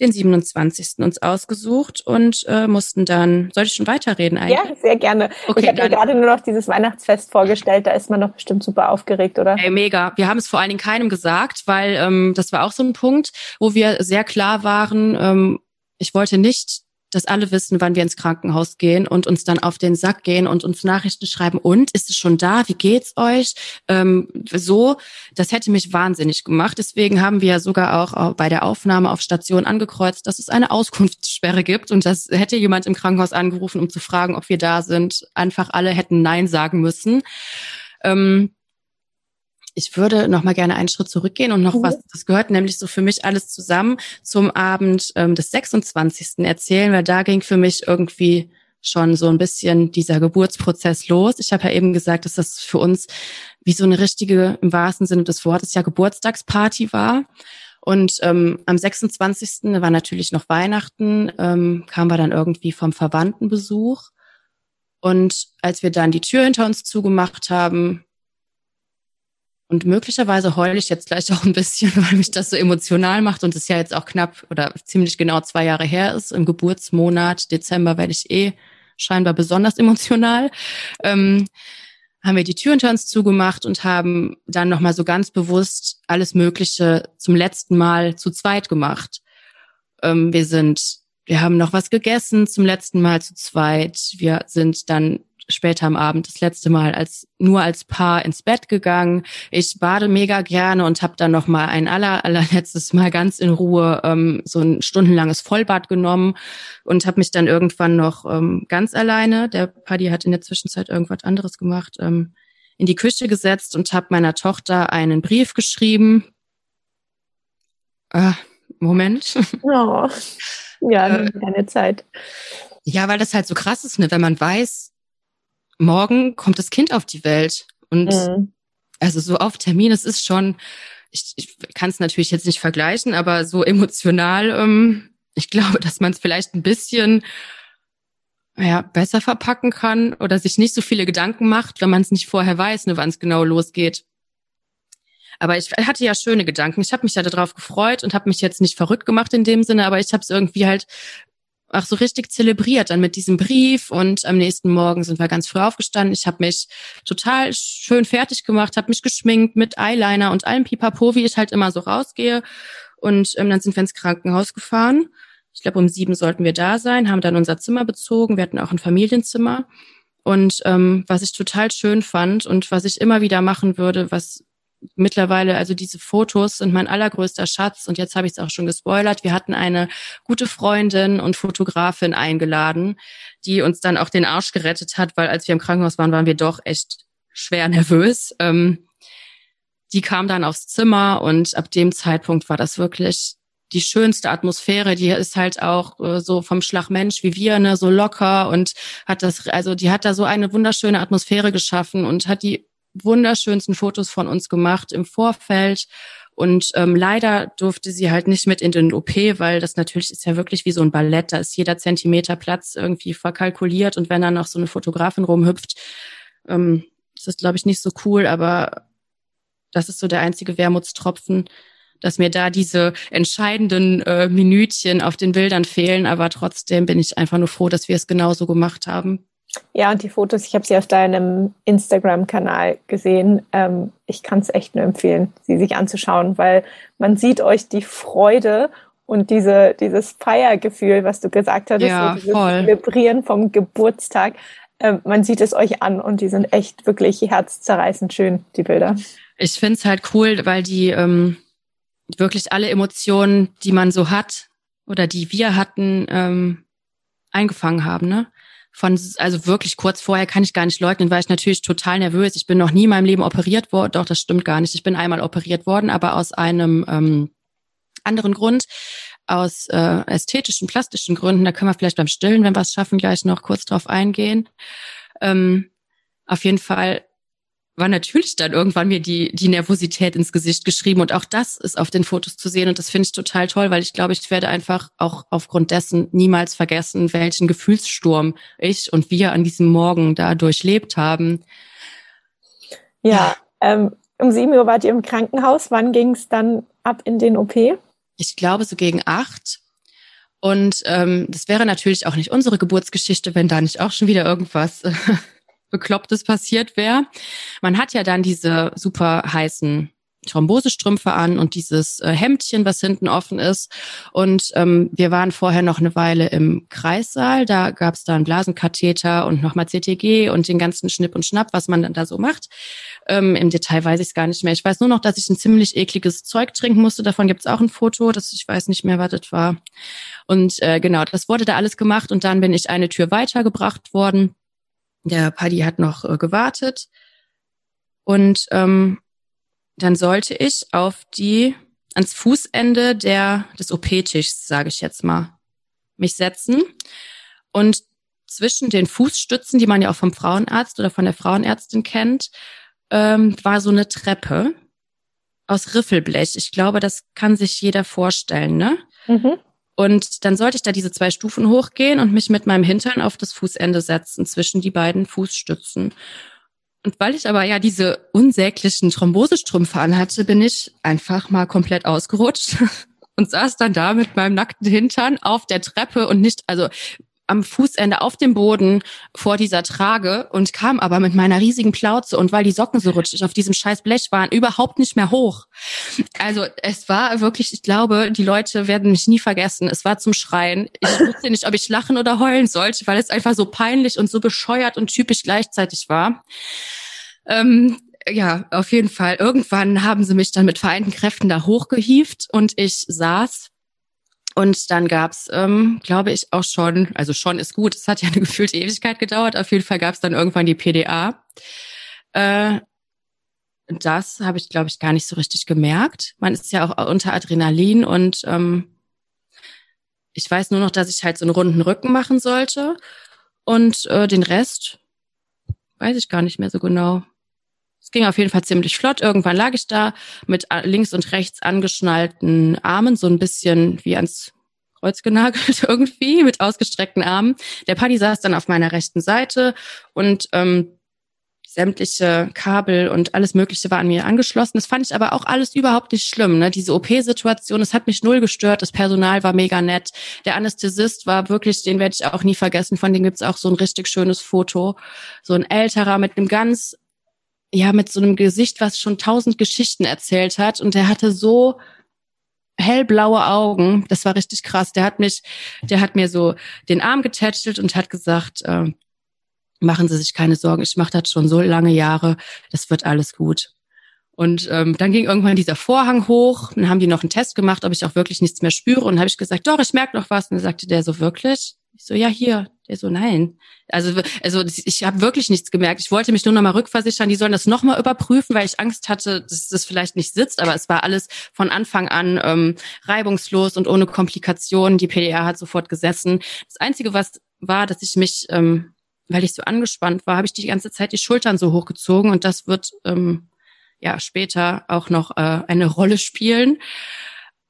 Speaker 2: den 27. uns ausgesucht und äh, mussten dann, soll ich schon weiterreden eigentlich?
Speaker 1: Ja, sehr gerne. Okay, ich habe mir gerade nur noch dieses Weihnachtsfest vorgestellt, da ist man doch bestimmt super aufgeregt, oder?
Speaker 2: Ey, mega. Wir haben es vor allen Dingen keinem gesagt, weil ähm, das war auch so ein Punkt, wo wir sehr klar waren, ähm, ich wollte nicht dass alle wissen, wann wir ins Krankenhaus gehen und uns dann auf den Sack gehen und uns Nachrichten schreiben. Und ist es schon da? Wie geht's euch? Ähm, so, das hätte mich wahnsinnig gemacht. Deswegen haben wir sogar auch bei der Aufnahme auf Station angekreuzt, dass es eine Auskunftssperre gibt und das hätte jemand im Krankenhaus angerufen, um zu fragen, ob wir da sind. Einfach alle hätten Nein sagen müssen. Ähm, ich würde noch mal gerne einen Schritt zurückgehen und noch mhm. was, das gehört nämlich so für mich alles zusammen zum Abend ähm, des 26. erzählen, weil da ging für mich irgendwie schon so ein bisschen dieser Geburtsprozess los. Ich habe ja eben gesagt, dass das für uns wie so eine richtige, im wahrsten Sinne des Wortes, ja Geburtstagsparty war. Und ähm, am 26. war natürlich noch Weihnachten, ähm, kamen wir dann irgendwie vom Verwandtenbesuch. Und als wir dann die Tür hinter uns zugemacht haben, und möglicherweise heule ich jetzt gleich auch ein bisschen, weil mich das so emotional macht und es ja jetzt auch knapp oder ziemlich genau zwei Jahre her ist. Im Geburtsmonat Dezember werde ich eh scheinbar besonders emotional. Ähm, haben wir die Tür hinter uns zugemacht und haben dann nochmal so ganz bewusst alles Mögliche zum letzten Mal zu zweit gemacht. Ähm, wir sind, wir haben noch was gegessen zum letzten Mal zu zweit. Wir sind dann später am Abend das letzte Mal als nur als Paar ins Bett gegangen. Ich bade mega gerne und habe dann noch mal ein aller allerletztes Mal ganz in Ruhe ähm, so ein stundenlanges Vollbad genommen und habe mich dann irgendwann noch ähm, ganz alleine, der Paddy hat in der Zwischenzeit irgendwas anderes gemacht, ähm, in die Küche gesetzt und habe meiner Tochter einen Brief geschrieben. Ah, Moment.
Speaker 1: Oh. Ja, äh, keine Zeit.
Speaker 2: Ja, weil das halt so krass ist, ne? wenn man weiß, morgen kommt das Kind auf die Welt. Und mhm. also so auf Termin, es ist schon, ich, ich kann es natürlich jetzt nicht vergleichen, aber so emotional, ähm, ich glaube, dass man es vielleicht ein bisschen ja, besser verpacken kann oder sich nicht so viele Gedanken macht, wenn man es nicht vorher weiß, ne, wann es genau losgeht. Aber ich hatte ja schöne Gedanken. Ich habe mich ja darauf gefreut und habe mich jetzt nicht verrückt gemacht in dem Sinne, aber ich habe es irgendwie halt auch so richtig zelebriert dann mit diesem Brief und am nächsten Morgen sind wir ganz früh aufgestanden. Ich habe mich total schön fertig gemacht, habe mich geschminkt mit Eyeliner und allem Pipapo, wie ich halt immer so rausgehe. Und ähm, dann sind wir ins Krankenhaus gefahren. Ich glaube, um sieben sollten wir da sein, haben dann unser Zimmer bezogen. Wir hatten auch ein Familienzimmer. Und ähm, was ich total schön fand und was ich immer wieder machen würde, was mittlerweile, also diese Fotos sind mein allergrößter Schatz und jetzt habe ich es auch schon gespoilert. Wir hatten eine gute Freundin und Fotografin eingeladen, die uns dann auch den Arsch gerettet hat, weil als wir im Krankenhaus waren, waren wir doch echt schwer nervös. Ähm, die kam dann aufs Zimmer und ab dem Zeitpunkt war das wirklich die schönste Atmosphäre. Die ist halt auch äh, so vom Schlagmensch wie wir, ne, so locker und hat das, also die hat da so eine wunderschöne Atmosphäre geschaffen und hat die wunderschönsten Fotos von uns gemacht im Vorfeld. Und ähm, leider durfte sie halt nicht mit in den OP, weil das natürlich ist ja wirklich wie so ein Ballett. Da ist jeder Zentimeter Platz irgendwie verkalkuliert. Und wenn dann noch so eine Fotografin rumhüpft, ähm, das ist, glaube ich, nicht so cool. Aber das ist so der einzige Wermutstropfen, dass mir da diese entscheidenden äh, Minütchen auf den Bildern fehlen. Aber trotzdem bin ich einfach nur froh, dass wir es genauso gemacht haben.
Speaker 1: Ja, und die Fotos, ich habe sie auf deinem Instagram-Kanal gesehen. Ähm, ich kann es echt nur empfehlen, sie sich anzuschauen, weil man sieht euch die Freude und diese, dieses Feiergefühl, was du gesagt hattest,
Speaker 2: ja,
Speaker 1: so dieses
Speaker 2: voll.
Speaker 1: Zelebrieren vom Geburtstag. Ähm, man sieht es euch an und die sind echt wirklich herzzerreißend schön, die Bilder.
Speaker 2: Ich finde es halt cool, weil die ähm, wirklich alle Emotionen, die man so hat oder die wir hatten, ähm, eingefangen haben, ne? Von, also wirklich kurz vorher kann ich gar nicht leugnen, war ich natürlich total nervös. Ich bin noch nie in meinem Leben operiert worden. Doch, das stimmt gar nicht. Ich bin einmal operiert worden, aber aus einem ähm, anderen Grund, aus äh, ästhetischen, plastischen Gründen. Da können wir vielleicht beim Stillen, wenn wir es schaffen, gleich noch kurz drauf eingehen. Ähm, auf jeden Fall war natürlich dann irgendwann mir die, die Nervosität ins Gesicht geschrieben. Und auch das ist auf den Fotos zu sehen. Und das finde ich total toll, weil ich glaube, ich werde einfach auch aufgrund dessen niemals vergessen, welchen Gefühlssturm ich und wir an diesem Morgen da durchlebt haben.
Speaker 1: Ja, ähm, um sieben Uhr wart ihr im Krankenhaus. Wann ging es dann ab in den OP?
Speaker 2: Ich glaube so gegen acht. Und ähm, das wäre natürlich auch nicht unsere Geburtsgeschichte, wenn da nicht auch schon wieder irgendwas Beklopptes passiert wäre. Man hat ja dann diese super heißen Thrombosestrümpfe an und dieses äh, Hemdchen, was hinten offen ist. Und ähm, wir waren vorher noch eine Weile im Kreissaal. Da gab es da einen Blasenkatheter und nochmal CTG und den ganzen Schnipp und Schnapp, was man dann da so macht. Ähm, Im Detail weiß ich es gar nicht mehr. Ich weiß nur noch, dass ich ein ziemlich ekliges Zeug trinken musste. Davon gibt es auch ein Foto, das ich weiß nicht mehr, was das war. Und äh, genau, das wurde da alles gemacht und dann bin ich eine Tür weitergebracht worden. Der Paddy hat noch äh, gewartet. Und ähm, dann sollte ich auf die, ans Fußende der, des OP-Tischs, sage ich jetzt mal, mich setzen. Und zwischen den Fußstützen, die man ja auch vom Frauenarzt oder von der Frauenärztin kennt, ähm, war so eine Treppe aus Riffelblech. Ich glaube, das kann sich jeder vorstellen, ne? Mhm. Und dann sollte ich da diese zwei Stufen hochgehen und mich mit meinem Hintern auf das Fußende setzen zwischen die beiden Fußstützen. Und weil ich aber ja diese unsäglichen Thrombosestrümpfe anhatte, bin ich einfach mal komplett ausgerutscht und saß dann da mit meinem nackten Hintern auf der Treppe und nicht, also am Fußende auf dem Boden vor dieser Trage und kam aber mit meiner riesigen Plauze und weil die Socken so rutschig auf diesem scheiß Blech waren, überhaupt nicht mehr hoch. Also es war wirklich, ich glaube, die Leute werden mich nie vergessen. Es war zum Schreien. Ich wusste nicht, ob ich lachen oder heulen sollte, weil es einfach so peinlich und so bescheuert und typisch gleichzeitig war. Ähm, ja, auf jeden Fall. Irgendwann haben sie mich dann mit vereinten Kräften da hochgehieft und ich saß und dann gab's, ähm, glaube ich, auch schon, also schon ist gut, es hat ja eine gefühlte Ewigkeit gedauert, auf jeden Fall gab's dann irgendwann die PDA. Äh, das habe ich, glaube ich, gar nicht so richtig gemerkt. Man ist ja auch unter Adrenalin und ähm, ich weiß nur noch, dass ich halt so einen runden Rücken machen sollte. Und äh, den Rest weiß ich gar nicht mehr so genau. Es ging auf jeden Fall ziemlich flott. Irgendwann lag ich da mit äh, links und rechts angeschnallten Armen, so ein bisschen wie ans Kreuz genagelt irgendwie, mit ausgestreckten Armen. Der Paddy saß dann auf meiner rechten Seite und ähm, sämtliche Kabel und alles Mögliche war an mir angeschlossen. Das fand ich aber auch alles überhaupt nicht schlimm. Ne? Diese OP-Situation, das hat mich null gestört. Das Personal war mega nett. Der Anästhesist war wirklich, den werde ich auch nie vergessen. Von dem gibt's auch so ein richtig schönes Foto. So ein älterer mit einem ganz ja, mit so einem Gesicht, was schon tausend Geschichten erzählt hat. Und der hatte so hellblaue Augen. Das war richtig krass. Der hat mich, der hat mir so den Arm getätschelt und hat gesagt, äh, machen Sie sich keine Sorgen, ich mache das schon so lange Jahre, das wird alles gut. Und ähm, dann ging irgendwann dieser Vorhang hoch, dann haben die noch einen Test gemacht, ob ich auch wirklich nichts mehr spüre. Und habe ich gesagt, doch, ich merke noch was. Und dann sagte der so, wirklich? Ich so, ja, hier. Der so, nein. Also, also ich habe wirklich nichts gemerkt. Ich wollte mich nur noch mal rückversichern. Die sollen das noch mal überprüfen, weil ich Angst hatte, dass das vielleicht nicht sitzt. Aber es war alles von Anfang an ähm, reibungslos und ohne Komplikationen. Die PDA hat sofort gesessen. Das Einzige, was war, dass ich mich, ähm, weil ich so angespannt war, habe ich die ganze Zeit die Schultern so hochgezogen. Und das wird ähm, ja später auch noch äh, eine Rolle spielen.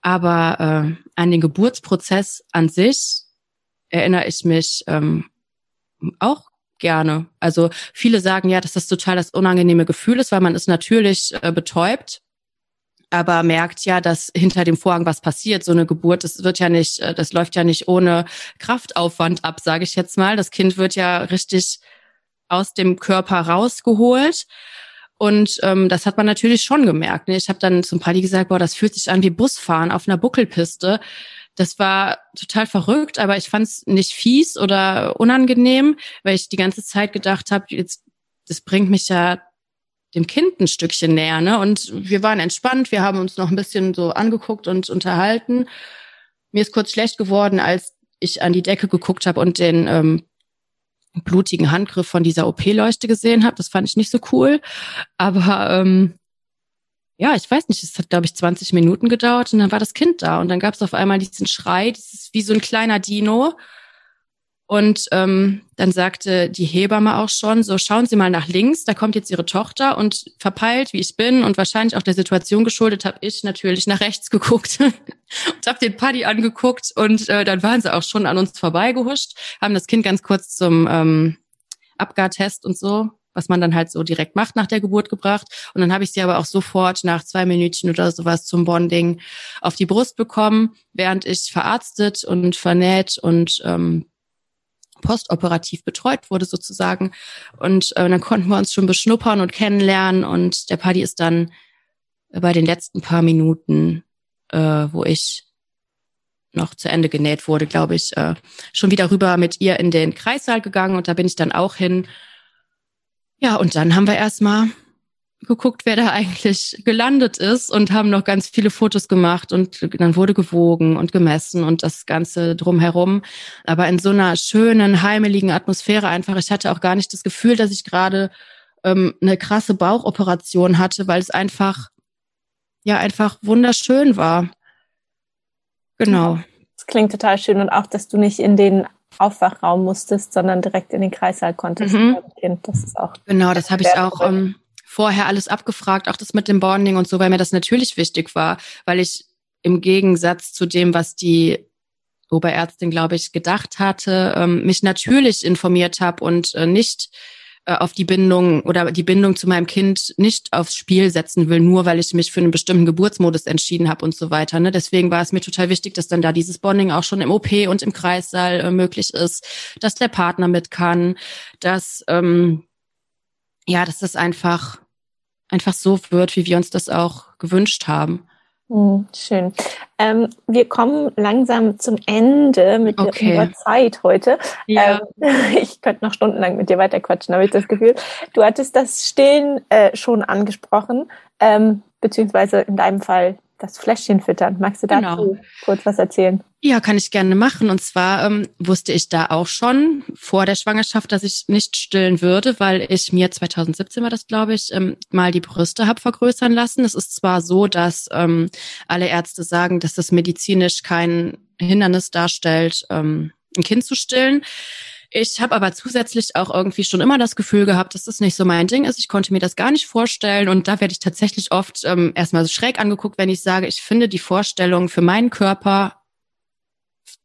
Speaker 2: Aber äh, an den Geburtsprozess an sich erinnere ich mich ähm, auch gerne. Also viele sagen ja, dass das total das unangenehme Gefühl ist, weil man ist natürlich äh, betäubt, aber merkt ja, dass hinter dem Vorhang was passiert. So eine Geburt, das wird ja nicht, äh, das läuft ja nicht ohne Kraftaufwand ab, sage ich jetzt mal. Das Kind wird ja richtig aus dem Körper rausgeholt. Und ähm, das hat man natürlich schon gemerkt. Ne? Ich habe dann zum Party gesagt, boah, das fühlt sich an wie Busfahren auf einer Buckelpiste. Das war total verrückt, aber ich fand es nicht fies oder unangenehm, weil ich die ganze Zeit gedacht habe, jetzt das bringt mich ja dem Kind ein Stückchen näher, ne? Und wir waren entspannt, wir haben uns noch ein bisschen so angeguckt und unterhalten. Mir ist kurz schlecht geworden, als ich an die Decke geguckt habe und den ähm, blutigen Handgriff von dieser OP-Leuchte gesehen habe. Das fand ich nicht so cool. Aber ähm, ja, ich weiß nicht, es hat, glaube ich, 20 Minuten gedauert und dann war das Kind da und dann gab es auf einmal diesen Schrei, ist wie so ein kleiner Dino. Und ähm, dann sagte die Hebamme auch schon, so schauen Sie mal nach links, da kommt jetzt Ihre Tochter und verpeilt, wie ich bin und wahrscheinlich auch der Situation geschuldet, habe ich natürlich nach rechts geguckt und habe den Paddy angeguckt und äh, dann waren sie auch schon an uns vorbeigehuscht, haben das Kind ganz kurz zum ähm, Abgartest und so was man dann halt so direkt macht nach der Geburt gebracht. Und dann habe ich sie aber auch sofort nach zwei Minütchen oder sowas zum Bonding auf die Brust bekommen, während ich verarztet und vernäht und ähm, postoperativ betreut wurde sozusagen. Und äh, dann konnten wir uns schon beschnuppern und kennenlernen. Und der Paddy ist dann bei den letzten paar Minuten, äh, wo ich noch zu Ende genäht wurde, glaube ich, äh, schon wieder rüber mit ihr in den Kreissaal gegangen und da bin ich dann auch hin. Ja, und dann haben wir erstmal geguckt, wer da eigentlich gelandet ist und haben noch ganz viele Fotos gemacht und dann wurde gewogen und gemessen und das Ganze drumherum. Aber in so einer schönen, heimeligen Atmosphäre einfach. Ich hatte auch gar nicht das Gefühl, dass ich gerade ähm, eine krasse Bauchoperation hatte, weil es einfach, ja, einfach wunderschön war. Genau.
Speaker 1: Das klingt total schön und auch, dass du nicht in den Aufwachraum musstest, sondern direkt in den Kreissaal konntest. Mhm. Kind. Das ist auch.
Speaker 2: Genau, das habe ich auch ähm, vorher alles abgefragt, auch das mit dem Bonding und so, weil mir das natürlich wichtig war, weil ich im Gegensatz zu dem, was die Oberärztin, glaube ich, gedacht hatte, ähm, mich natürlich informiert habe und äh, nicht äh, auf die Bindung oder die Bindung zu meinem Kind nicht aufs Spiel setzen will, nur weil ich mich für einen bestimmten Geburtsmodus entschieden habe und so weiter. Ne? Deswegen war es mir total wichtig, dass dann da dieses Bonding auch schon im OP und im Kreissaal äh, möglich ist, dass der Partner mit kann, dass ähm, ja, dass das einfach einfach so wird, wie wir uns das auch gewünscht haben.
Speaker 1: Hm, schön. Ähm, wir kommen langsam zum Ende mit okay. unserer Zeit heute. Ja. Ähm, ich könnte noch stundenlang mit dir weiterquatschen, habe ich das Gefühl. Du hattest das Stillen äh, schon angesprochen, ähm, beziehungsweise in deinem Fall das Fläschchen füttern. Magst du dazu genau. kurz was erzählen?
Speaker 2: Ja, kann ich gerne machen. Und zwar ähm, wusste ich da auch schon vor der Schwangerschaft, dass ich nicht stillen würde, weil ich mir 2017 war das, glaube ich, ähm, mal die Brüste habe vergrößern lassen. Es ist zwar so, dass ähm, alle Ärzte sagen, dass das medizinisch kein Hindernis darstellt, ähm, ein Kind zu stillen. Ich habe aber zusätzlich auch irgendwie schon immer das Gefühl gehabt, dass das nicht so mein Ding ist. Ich konnte mir das gar nicht vorstellen. Und da werde ich tatsächlich oft ähm, erstmal so schräg angeguckt, wenn ich sage, ich finde die Vorstellung für meinen Körper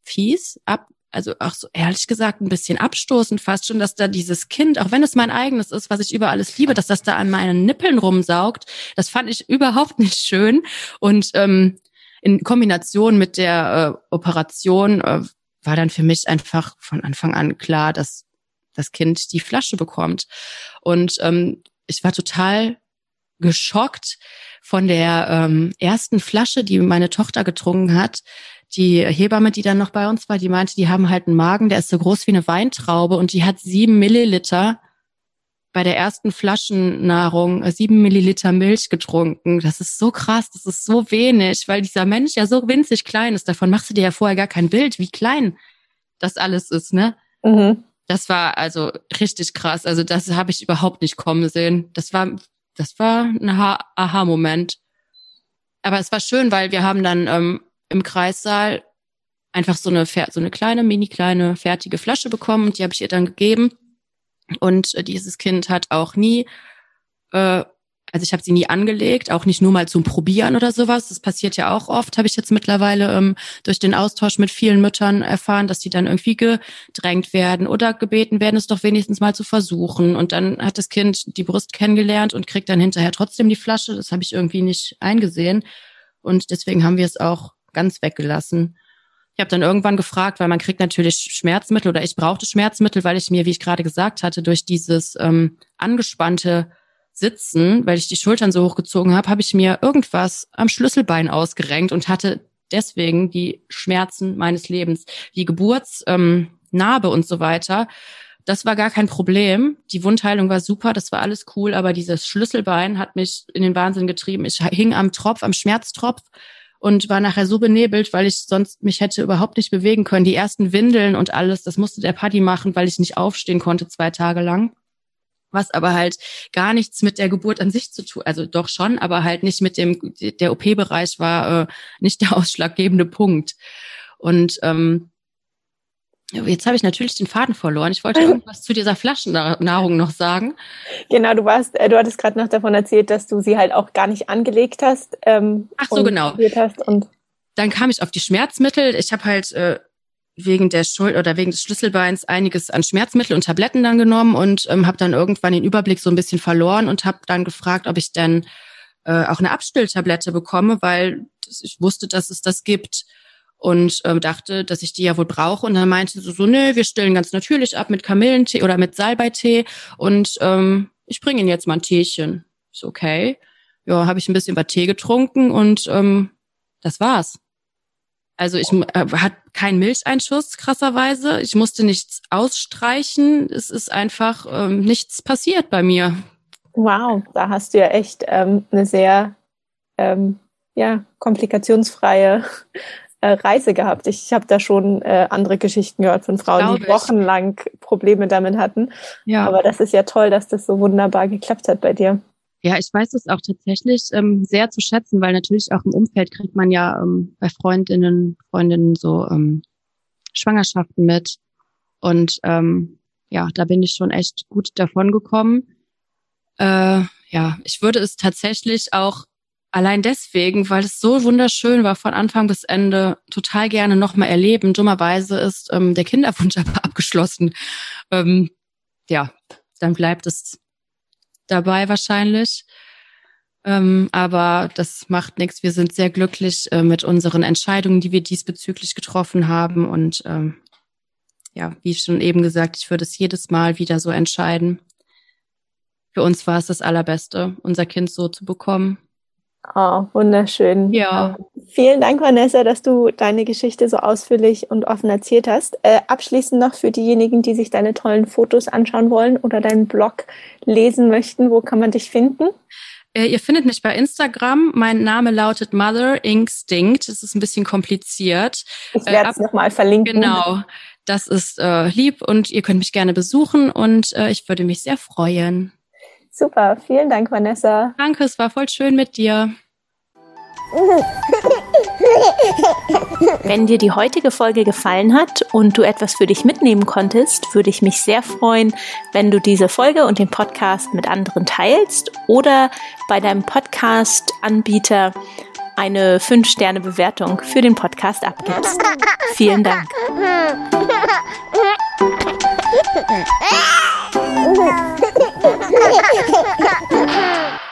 Speaker 2: fies, ab, also auch so ehrlich gesagt ein bisschen abstoßend fast schon, dass da dieses Kind, auch wenn es mein eigenes ist, was ich über alles liebe, dass das da an meinen Nippeln rumsaugt, das fand ich überhaupt nicht schön. Und ähm, in Kombination mit der äh, Operation äh, war dann für mich einfach von Anfang an klar, dass das Kind die Flasche bekommt. Und ähm, ich war total geschockt von der ähm, ersten Flasche, die meine Tochter getrunken hat. Die Hebamme, die dann noch bei uns war, die meinte, die haben halt einen Magen, der ist so groß wie eine Weintraube und die hat sieben Milliliter bei der ersten Flaschennahrung äh, sieben Milliliter Milch getrunken. Das ist so krass, das ist so wenig, weil dieser Mensch ja so winzig klein ist. Davon machst du dir ja vorher gar kein Bild, wie klein das alles ist, ne? Mhm. Das war also richtig krass. Also das habe ich überhaupt nicht kommen sehen. Das war, das war ein Aha-Moment. Aber es war schön, weil wir haben dann ähm, im Kreissaal einfach so eine, so eine kleine, mini kleine, fertige Flasche bekommen und die habe ich ihr dann gegeben. Und äh, dieses Kind hat auch nie, äh, also ich habe sie nie angelegt, auch nicht nur mal zum Probieren oder sowas. Das passiert ja auch oft, habe ich jetzt mittlerweile ähm, durch den Austausch mit vielen Müttern erfahren, dass die dann irgendwie gedrängt werden oder gebeten werden, es doch wenigstens mal zu versuchen. Und dann hat das Kind die Brust kennengelernt und kriegt dann hinterher trotzdem die Flasche. Das habe ich irgendwie nicht eingesehen. Und deswegen haben wir es auch ganz weggelassen. Ich habe dann irgendwann gefragt, weil man kriegt natürlich Schmerzmittel oder ich brauchte Schmerzmittel, weil ich mir, wie ich gerade gesagt hatte, durch dieses ähm, angespannte Sitzen, weil ich die Schultern so hochgezogen habe, habe ich mir irgendwas am Schlüsselbein ausgerenkt und hatte deswegen die Schmerzen meines Lebens, die Geburtsnarbe ähm, und so weiter. Das war gar kein Problem. Die Wundheilung war super, das war alles cool, aber dieses Schlüsselbein hat mich in den Wahnsinn getrieben. Ich hing am Tropf, am Schmerztropf und war nachher so benebelt, weil ich sonst mich hätte überhaupt nicht bewegen können. Die ersten Windeln und alles, das musste der Paddy machen, weil ich nicht aufstehen konnte zwei Tage lang. Was aber halt gar nichts mit der Geburt an sich zu tun, also doch schon, aber halt nicht mit dem, der OP-Bereich war äh, nicht der ausschlaggebende Punkt. Und ähm, Jetzt habe ich natürlich den Faden verloren. Ich wollte irgendwas zu dieser Flaschennahrung noch sagen.
Speaker 1: Genau, du warst, äh, du hattest gerade noch davon erzählt, dass du sie halt auch gar nicht angelegt hast.
Speaker 2: Ähm, Ach so, genau. Hast und Dann kam ich auf die Schmerzmittel. Ich habe halt äh, wegen der Schuld oder wegen des Schlüsselbeins einiges an Schmerzmittel und Tabletten dann genommen und ähm, habe dann irgendwann den Überblick so ein bisschen verloren und habe dann gefragt, ob ich denn äh, auch eine Abstilltablette bekomme, weil ich wusste, dass es das gibt und ähm, dachte, dass ich die ja wohl brauche. Und dann meinte sie so, nee, wir stillen ganz natürlich ab mit Kamillentee oder mit Salbeitee und ähm, ich bringe Ihnen jetzt mal ein Teechen. Ist okay. ja, habe ich ein bisschen über Tee getrunken und ähm, das war's. Also ich äh, hat keinen Milcheinschuss, krasserweise. Ich musste nichts ausstreichen. Es ist einfach ähm, nichts passiert bei mir.
Speaker 1: Wow, da hast du ja echt ähm, eine sehr ähm, ja, komplikationsfreie äh, Reise gehabt. Ich, ich habe da schon äh, andere Geschichten gehört von Frauen, Glaube die wochenlang. Probleme damit hatten. Ja. Aber das ist ja toll, dass das so wunderbar geklappt hat bei dir.
Speaker 2: Ja, ich weiß es auch tatsächlich ähm, sehr zu schätzen, weil natürlich auch im Umfeld kriegt man ja ähm, bei Freundinnen, Freundinnen so ähm, Schwangerschaften mit. Und ähm, ja, da bin ich schon echt gut davon gekommen. Äh, ja, ich würde es tatsächlich auch allein deswegen, weil es so wunderschön war, von Anfang bis Ende total gerne nochmal erleben. Dummerweise ist ähm, der Kinderwunsch aber abgeschlossen. Ähm, ja, dann bleibt es dabei wahrscheinlich. Ähm, aber das macht nichts. Wir sind sehr glücklich äh, mit unseren Entscheidungen, die wir diesbezüglich getroffen haben. Und ähm, ja, wie schon eben gesagt, ich würde es jedes Mal wieder so entscheiden. Für uns war es das Allerbeste, unser Kind so zu bekommen.
Speaker 1: Oh, wunderschön.
Speaker 2: Ja.
Speaker 1: Ähm, vielen Dank, Vanessa, dass du deine Geschichte so ausführlich und offen erzählt hast. Äh, abschließend noch für diejenigen, die sich deine tollen Fotos anschauen wollen oder deinen Blog lesen möchten, wo kann man dich finden?
Speaker 2: Äh, ihr findet mich bei Instagram. Mein Name lautet Mother Instinct. Das ist ein bisschen kompliziert.
Speaker 1: Ich werde es äh, nochmal verlinken.
Speaker 2: Genau. Das ist äh, lieb und ihr könnt mich gerne besuchen und äh, ich würde mich sehr freuen.
Speaker 1: Super, vielen Dank, Vanessa.
Speaker 2: Danke, es war voll schön mit dir.
Speaker 1: Wenn dir die heutige Folge gefallen hat und du etwas für dich mitnehmen konntest, würde ich mich sehr freuen, wenn du diese Folge und den Podcast mit anderen teilst oder bei deinem Podcast-Anbieter eine 5-Sterne-Bewertung für den Podcast abgibst. Vielen Dank. ハハハハ!